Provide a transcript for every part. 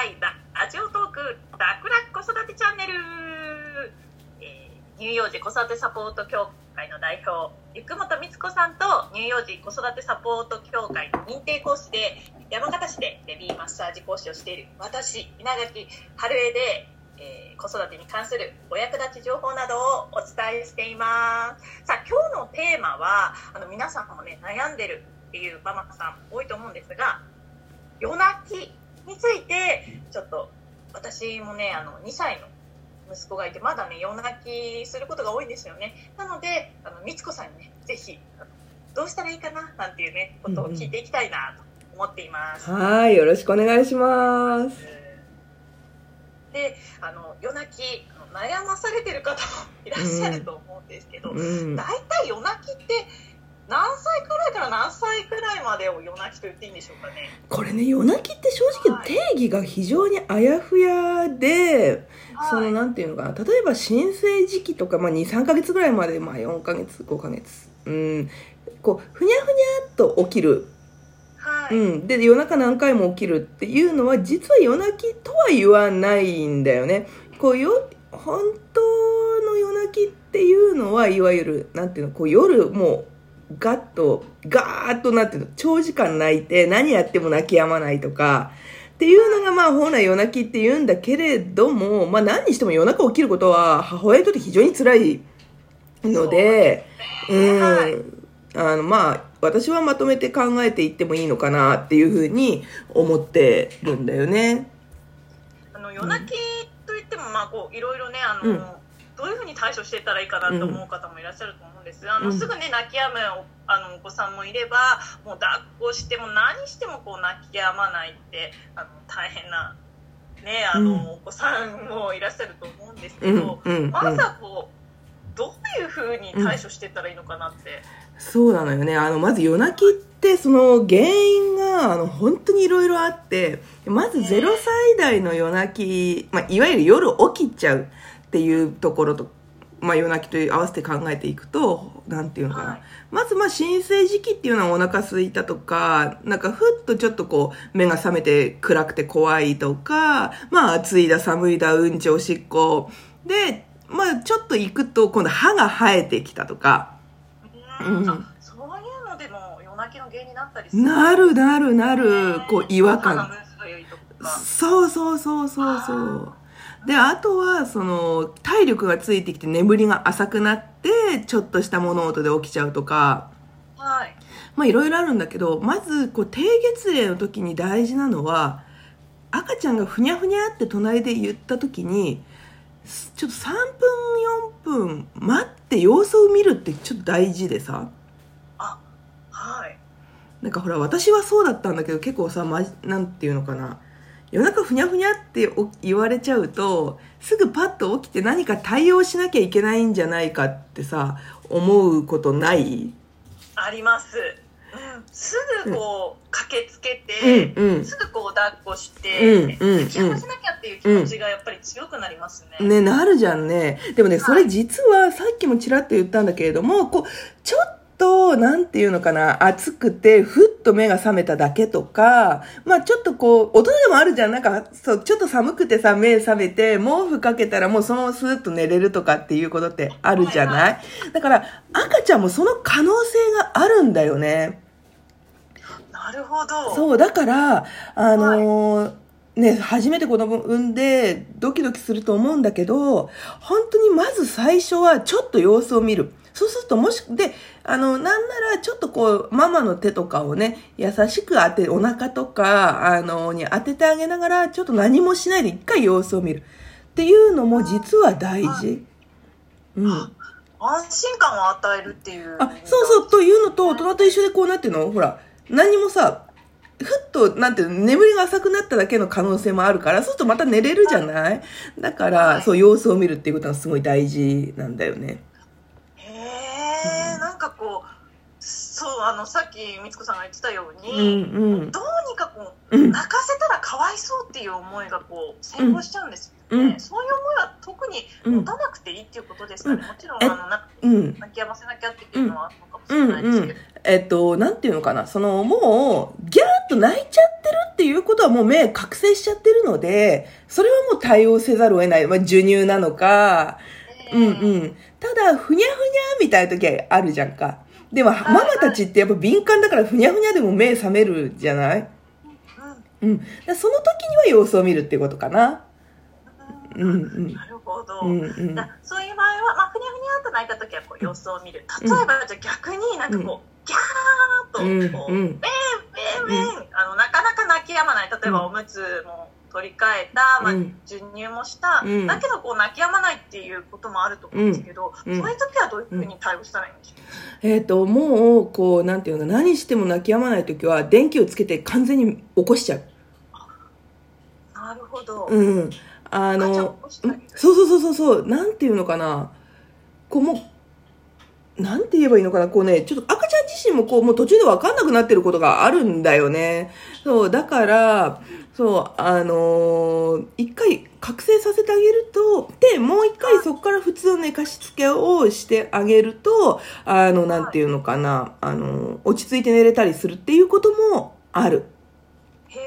会ラジオトーク楽々子育てチャンネル、えー乳幼児子育てサポート協会の代表ゆくもとみつこさんと乳幼児子育てサポート協会認定講師で山形市でベビーマッサージ講師をしている私稲垣春江で、えー子育てに関するお役立ち情報などをお伝えしています。さあ今日のテーマはあの皆さんもね悩んでるっていうママさん多いと思うんですが夜泣きについてちょっと私もねあの2歳の息子がいてまだね夜泣きすることが多いんですよねなのであのみつこさんにねぜひどうしたらいいかななんていうねことを聞いていきたいなと思っています、はい、よろしくお願いします。であの夜泣き悩まされてる方もいらっしゃると思うんですけど、うん。大体夜泣きって何歳くらいから何歳くらいまでを夜泣きと言っていいんでしょうかねこれね、夜泣きって正直定義が非常にあやふやで、そのはいなんていうのかな、例えば新生時期とか、まあ2、3ヶ月ぐらいまで、まあ4ヶ月、5ヶ月。うん。こう、ふにゃふにゃっと起きる。はい、うん。で、夜中何回も起きるっていうのは、実は夜泣きとは言わないんだよね。こう、よ、本当の夜泣きっていうのは、いわゆる、なんていうの、こう、夜もう、ガッと、ガーッとなって長時間泣いて、何やっても泣き止まないとか、っていうのがまあ本来夜泣きって言うんだけれども、まあ何にしても夜中起きることは母親にとって非常に辛いので、そうでうん。あのまあ私はまとめて考えていってもいいのかなっていうふうに思ってるんだよね。あの夜泣きといっても、まあ、こういろいろねあの、うん対処していったらいいかなと思う方もいらっしゃると思うんですあの、うんすぐね泣き止むおあのお子さんもいればもう抱っこしても何してもこう泣き止まないってあの大変な、ね、あの、うんお子さんもいらっしゃると思うんですけうんど、うんうん。まずはこうどういうふうに対処していったらいいのかなって。そうなのよね。あの、まず夜泣きって、その原因が、あの、本当にいろいろあって、まず0歳代の夜泣き、まあ、いわゆる夜起きちゃうっていうところと、まあ、夜泣きと合わせて考えていくと、なんていうのかな。はいまず、まあ、新生時期っていうのはお腹空いたとか、なんか、ふっとちょっとこう、目が覚めて暗くて怖いとか、まあ、暑いだ、寒いだ、うんち、おしっこ。で、まあ、ちょっと行くと、今度歯が生えてきたとか、うんそういうのでも夜泣きの原因になったりする？なるなるなる、こう違和鼻感。そうそうそうそうそう。で、あとは、その、体力がついてきて眠りが浅くなって、ちょっとした物音で起きちゃうとか、はい。まあいろいろあるんだけど、まず、こう、低月齢の時に大事なのは、赤ちゃんがふにゃふにゃって隣で言った時に、すちょっと3分、4分待って様子を見るってちょっと大事でさ。はい。なんかほら私はそうだったんだけど結構さ、まじ、なんていうのかな夜中ふにゃふにゃってお言われちゃうとすぐパッと起きて何か対応しなきゃいけないんじゃないかってさ思うことない？あります、うん、すぐこう駆けつけて、うんうん。すぐこう抱っこして、うんうんうん。抱き合わせなきゃっていう気持ちがやっぱり強くなりますね、ねなるじゃんね。でもねそれ実はさっきもちらっと言ったんだけれどもこうちょっとなんていうのかな暑くてふっと目が覚めただけとかまあちょっとこう大人でもあるじゃん。なんかそうちょっと寒くてさ目覚めて毛布かけたらもうそのままスーッと寝れるとかっていうことってあるじゃない、はいだから赤ちゃんもその可能性があるんだよね。なるほど。そう、だから、あのーね、初めて子供産んでドキドキすると思うんだけど、本当にまず最初はちょっと様子を見る。そうするともし、で、あの、なんならちょっとこう、ママの手とかをね、優しく当て、お腹とか、あの、に当ててあげながら、ちょっと何もしないで一回様子を見る。っていうのも実は大事。うん。安心感を与えるっていうあ、そうそう、というのと、大人と一緒でこうなっていうの？ほら、何もさ、ふっと、なんていうの、眠りが浅くなっただけの可能性もあるから、そうするとまた寝れるじゃないだから、はいそう、様子を見るっていうことがすごい大事なんだよね。へえなんかこうそうあのさっきみつこさんが言ってたよううに、んうん。どうにかこううん。泣かせたらかわいそうっていう思いがこう先行しちゃうんですよね、うんそういう思いは特にうん持たなくていいっていうことですかね、もちろんえあのなうん。泣き止ませなきゃっていうのはあるのかもしれないですけど。えっと、なんていうのかな、その、もう、ギャーッと泣いちゃってるっていうことはもう目覚醒しちゃってるので、それはもう対応せざるを得ない。まあ、授乳なのか、うんうん。ただ、ふにゃふにゃみたいな時はあるじゃんか。でも、ママたちってやっぱ敏感だから、ふにゃふにゃでも目覚めるじゃない？うんその時には様子を見るっていうことかな。うんうん。なるほど。うんうん。だそういう場合は、まあ、ふにゃふにゃっと泣いた時はこう様子を見る。例えば、じゃあ逆になんかこう、ギャーっとこう、うんうんベンベンベン、あの、なかなか泣き止まない。例えば、おむつも取り替えた、まあうん、授乳もした、うん。だけどこう泣き止まないっていうこともあると思うんですけど、うん。うん。そういう時はどういうふうに対応したらいいんでしょう？えっ、と、もう、こう、なんていうの、何しても泣き止まない時は、電気をつけて完全に起こしちゃう。なるほど。うん。あのそうそうそうそうそう、なんていうのかな。こう、もう、なんて言えばいいのかな、こうね、ちょっと赤ちゃん自身もこう、もう途中で分かんなくなってることがあるんだよね。そう、だから、そう、あのー一回覚醒させてあげると、で、もう一回そこから普通の寝かしつけをしてあげると、あの、なんていうのかな、あのー落ち着いて寝れたりするっていうこともある。へ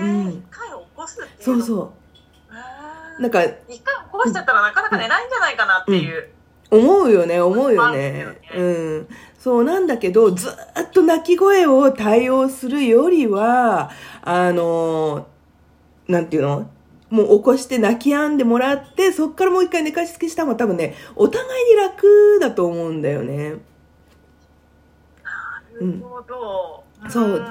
え、うん一回起こすっていうそうう。そう。なんか、一回起こしちゃったらなかなか寝ないんじゃないかなっていう。思うよね、思うよまあね。ですようん。そうなんだけど、ずーっと泣き声を対応するよりは、あの、なんていうの？もう起こして泣き止んでもらって、そっからもう一回寝かしつけした方が多分ね、お互いに楽だと思うんだよね。なるほど。そうん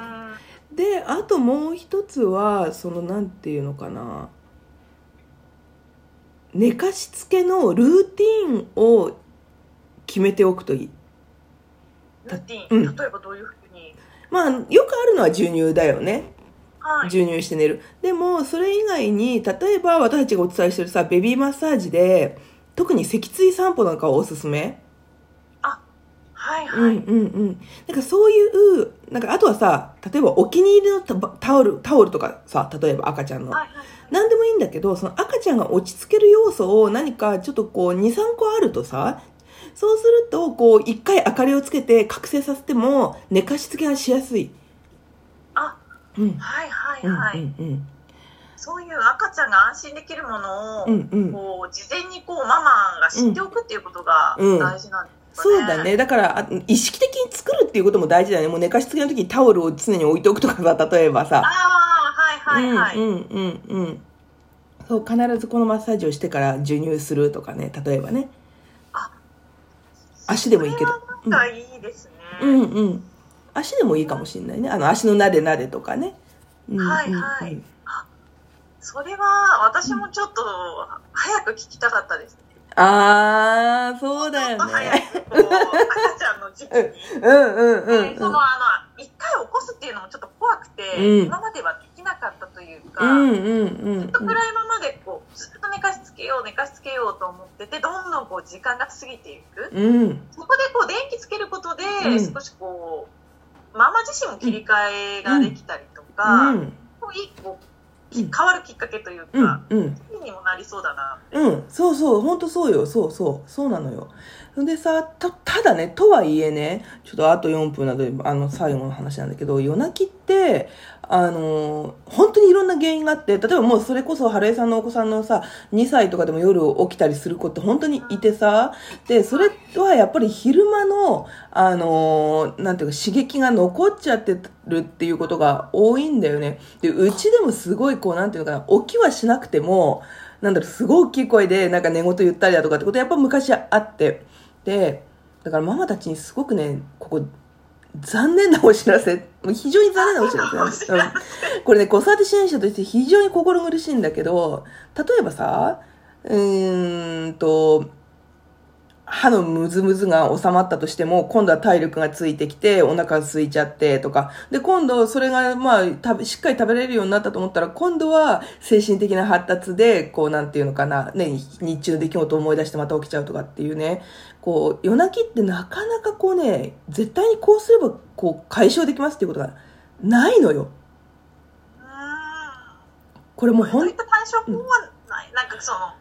で、あともう一つは、そのなんていうのかな。寝かしつけのルーティンを決めておくといい。ルーティン、うん例えばどういうふうに？まあ、よくあるのは授乳だよね。はい。授乳して寝る。でも、それ以外に、例えば私たちがお伝えしてるさ、ベビーマッサージで、特に脊椎散歩なんかをおすすめ。はいはい。うんうんうん。なんかそういう、なんかあとはさ、例えばお気に入りのタタオル、タオルとかさ、例えば赤ちゃんの。はいはい。何でもいいんだけど、その赤ちゃんが落ち着ける要素を何かちょっとこう2、3個あるとさ、そうすると、こう、一回明かりをつけて覚醒させても、寝かしつけがしやすい。あ、うん。はいはいうんはい。うんうん。そういう赤ちゃんが安心できるものを、うんうん。こう、事前にこう、ママが知っておくっていうことがうん大事なんですかね。そうだね。だから、あ意識的に作るっていうことも大事だね。もう寝かしつけの時にタオルを常に置いておくとかさ、例えばあさ。あ、はいはいはい。うんうんうんうん。そう、必ずこのマッサージをしてから授乳するとかね、例えばね。足でもいいけどなんかいいですね。うんうん。足でもいいかもしれないね。あの、足のなでなでとかね。うんうんうんはいはいそれは、私もちょっと、早く聞きたかったですね。あー、そうだよちょっと早ね。く、こう、赤ちゃんの時期に。うんうんうんうん。でその、あの、一回起こすっていうのもちょっと怖くて、うん今まではできなかったというか、うんうんうんずっと暗いままでこうずっと寝かしつけよう寝かしつけようと思っててどんどんこう時間が過ぎていくうん。うん。そこでこう電気つけることでうん少しこうママ自身も切り替えができたりとうか、ん。こういいこううん変わるきっかけといううんか、うん。にもなりそうだなうん、そうそう、本当そうよ、そうそう、そうなのよ。でさ、た、ただね、とはいえね、ちょっとあと4分など、あの、最後の話なんだけど、夜泣きって、あの、本当にいろんな原因があって、例えばもうそれこそ、春江さんのお子さんのさ、2歳とかでも夜起きたりする子って本当にいてさ、で、それとはやっぱり昼間の、あの、なんていうか、刺激が残っちゃってるっていうことが多いんだよね。で、うちでもすごいこう、なんていうのかな、起きはしなくても、なんだろう、すごい大きい声で、なんか寝言言ったりだとかってことはやっぱ昔あって。で、だからママたちにすごくね、ここ、残念なお知らせ、非常に残念なお知らせなんです。うんこれね、子育て支援者として非常に心苦しいんだけど、例えばさ、うーんと、歯のムズムズが収まったとしても、今度は体力がついてきて、お腹が空いちゃってとか。で、今度それが、まあ、しっかり食べれるようになったと思ったら、今度は精神的な発達で、こう、なんていうのかな、ね、日中の出来事を思い出してまた起きちゃうとかっていうね、こう、夜泣きってなかなかこうね、絶対にこうすれば、こう、解消できますっていうことがないのよ。これもうほそうんいった対処法はない、なんかその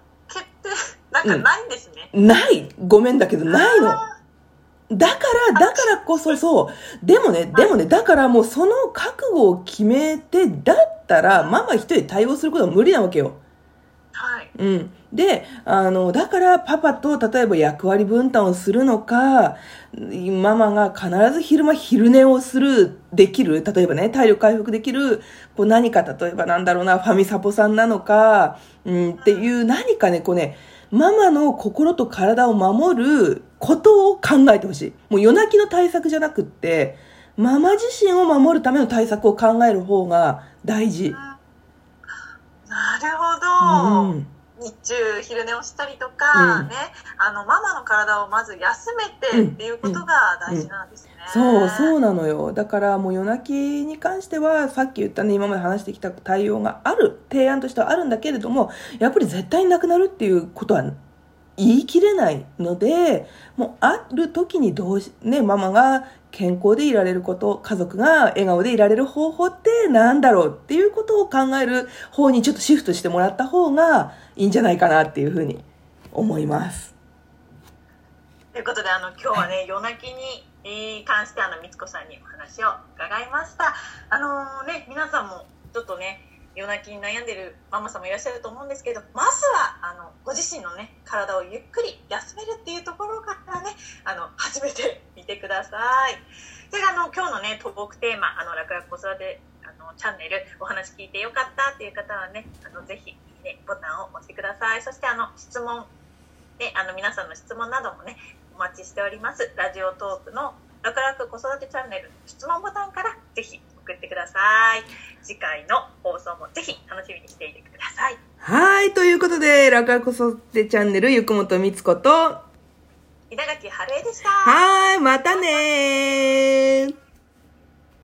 なんかないんですね、ないごめんだけど、ないの。あだから、だからこそそう。でもね、でもね、だからもうその覚悟を決めて、だったら、ママ一人で対応することは無理なわけよ。はい。うん。で、あの、だからパパと例えば役割分担をするのか、ママが必ず昼間昼寝をする、できる、例えばね、体力回復できる、こう何か例えばなんだろうな、ファミサポさんなのか、うん、っていう何かね、こうね、ママの心と体を守ることを考えてほしい。もう夜泣きの対策じゃなくって、ママ自身を守るための対策を考える方が大事。なるほど。うん。日中昼寝をしたりとか、うんね、あのママの体をまず休めてっていうことが大事なんですね。そう、そうなのよ。だからもう夜泣きに関しては、さっき言ったね、今まで話してきた対応がある、提案としてはあるんだけれども、やっぱり絶対になくなるっていうことは言い切れないので、もうある時にどうし、ね、ママが健康でいられること、家族が笑顔でいられる方法ってなんだろうっていうことを考える方にちょっとシフトしてもらった方がいいんじゃないかなっていうふうに思います。ということであの今日はね 夜泣きにえー関してあのみつこさんにお話を伺いました。あのーね皆さんもちょっとね夜泣きに悩んでるママさんもいらっしゃると思うんですけどまずはご自身のね体をゆっくり休めるっていうところからねあの始めてみてください。それからあの今日のねトークテーマあの楽々子育てあのチャンネルお話聞いてよかったっていう方はねあのぜひいいねボタンを押してください。そしてあの質問であの皆さんの質問などもねお待ちしております。ラジオトークの楽々子育てチャンネル質問ボタンからぜひ送ってください。次回の放送もぜひ楽しみにしていてください。はい、ということで、楽々子育てチャンネル、ゆくもとみつこと、稲垣春江でした。はーい、またねー。